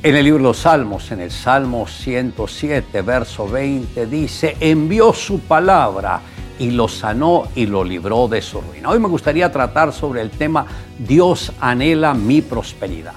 En el libro de los Salmos, en el Salmo 107, verso 20, dice, envió su palabra y lo sanó y lo libró de su ruina. Hoy me gustaría tratar sobre el tema Dios anhela mi prosperidad.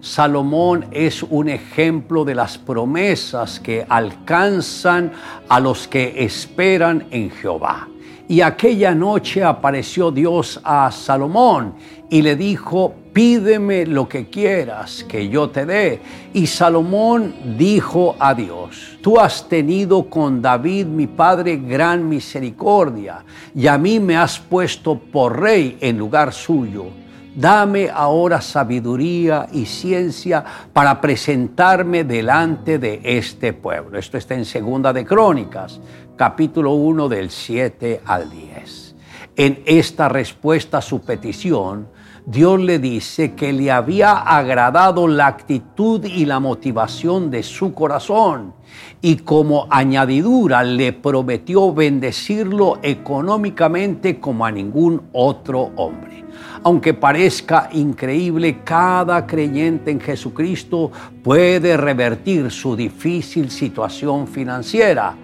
Salomón es un ejemplo de las promesas que alcanzan a los que esperan en Jehová. Y aquella noche apareció Dios a Salomón y le dijo, pídeme lo que quieras que yo te dé. Y Salomón dijo a Dios, tú has tenido con David mi padre gran misericordia y a mí me has puesto por rey en lugar suyo. Dame ahora sabiduría y ciencia para presentarme delante de este pueblo. Esto está en Segunda de Crónicas, capítulo 1 del 7 al 10. En esta respuesta a su petición, Dios le dice que le había agradado la actitud y la motivación de su corazón y como añadidura le prometió bendecirlo económicamente como a ningún otro hombre. Aunque parezca increíble, cada creyente en Jesucristo puede revertir su difícil situación financiera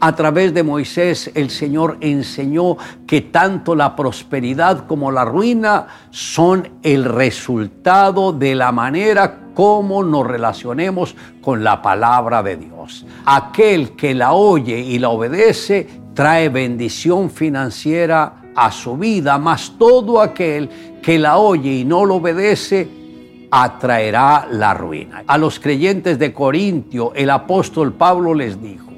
a través de Moisés el Señor enseñó que tanto la prosperidad como la ruina son el resultado de la manera como nos relacionemos con la palabra de Dios. Aquel que la oye y la obedece trae bendición financiera a su vida, mas todo aquel que la oye y no lo obedece atraerá la ruina. A los creyentes de Corintio el apóstol Pablo les dijo,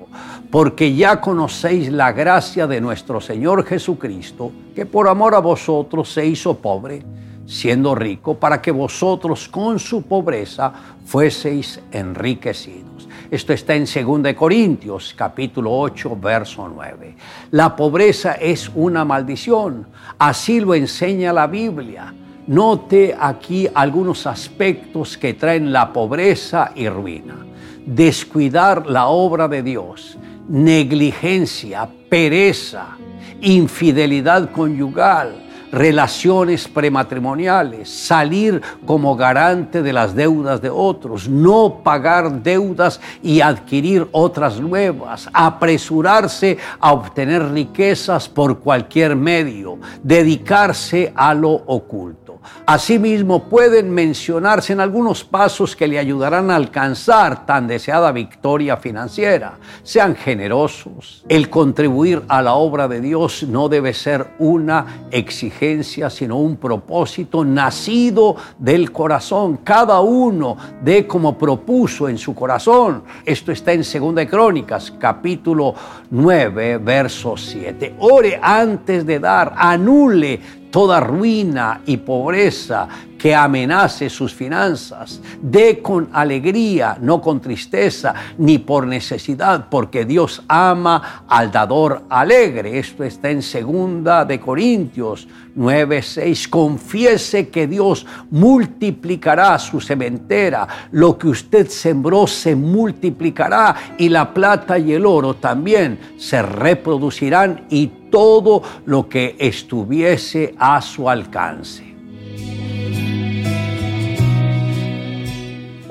porque ya conocéis la gracia de nuestro Señor Jesucristo, que por amor a vosotros se hizo pobre, siendo rico, para que vosotros con su pobreza fueseis enriquecidos. Esto está en 2 Corintios capítulo 8, verso 9. La pobreza es una maldición, así lo enseña la Biblia. Note aquí algunos aspectos que traen la pobreza y ruina. Descuidar la obra de Dios negligencia, pereza, infidelidad conyugal, relaciones prematrimoniales, salir como garante de las deudas de otros, no pagar deudas y adquirir otras nuevas, apresurarse a obtener riquezas por cualquier medio, dedicarse a lo oculto. Asimismo, pueden mencionarse en algunos pasos que le ayudarán a alcanzar tan deseada victoria financiera. Sean generosos. El contribuir a la obra de Dios no debe ser una exigencia, sino un propósito nacido del corazón. Cada uno de como propuso en su corazón. Esto está en 2 Crónicas, capítulo 9, verso 7. Ore antes de dar, anule toda ruina y pobreza que amenace sus finanzas. Dé con alegría, no con tristeza, ni por necesidad, porque Dios ama al dador alegre. Esto está en segunda de Corintios 9:6. Confiese que Dios multiplicará su cementera. Lo que usted sembró se multiplicará y la plata y el oro también se reproducirán y todo lo que estuviese a su alcance.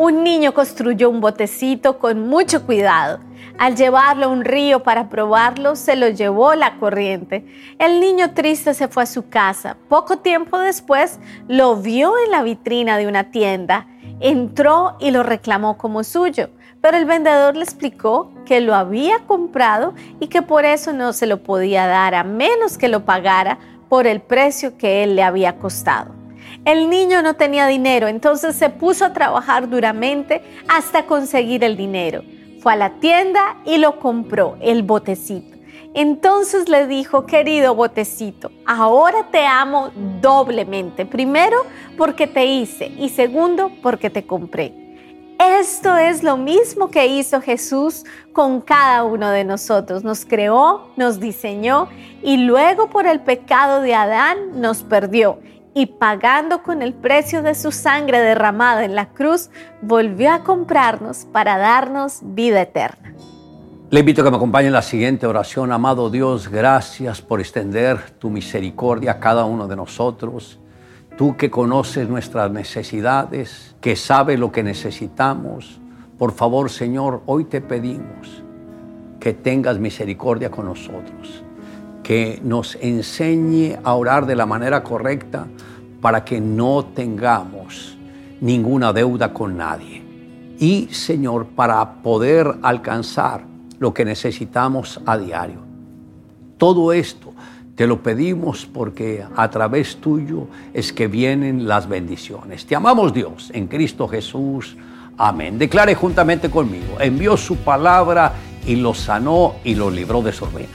Un niño construyó un botecito con mucho cuidado. Al llevarlo a un río para probarlo, se lo llevó la corriente. El niño triste se fue a su casa. Poco tiempo después lo vio en la vitrina de una tienda. Entró y lo reclamó como suyo, pero el vendedor le explicó que lo había comprado y que por eso no se lo podía dar a menos que lo pagara por el precio que él le había costado. El niño no tenía dinero, entonces se puso a trabajar duramente hasta conseguir el dinero. Fue a la tienda y lo compró, el botecito. Entonces le dijo, querido botecito, ahora te amo doblemente. Primero, porque te hice y segundo, porque te compré. Esto es lo mismo que hizo Jesús con cada uno de nosotros. Nos creó, nos diseñó y luego por el pecado de Adán nos perdió y pagando con el precio de su sangre derramada en la cruz, volvió a comprarnos para darnos vida eterna. Le invito a que me acompañe en la siguiente oración. Amado Dios, gracias por extender tu misericordia a cada uno de nosotros. Tú que conoces nuestras necesidades, que sabes lo que necesitamos, por favor, Señor, hoy te pedimos que tengas misericordia con nosotros, que nos enseñe a orar de la manera correcta para que no tengamos ninguna deuda con nadie. Y, Señor, para poder alcanzar lo que necesitamos a diario. Todo esto te lo pedimos porque a través tuyo es que vienen las bendiciones. Te amamos Dios en Cristo Jesús. Amén. Declare juntamente conmigo. Envió su palabra y lo sanó y lo libró de su ruina.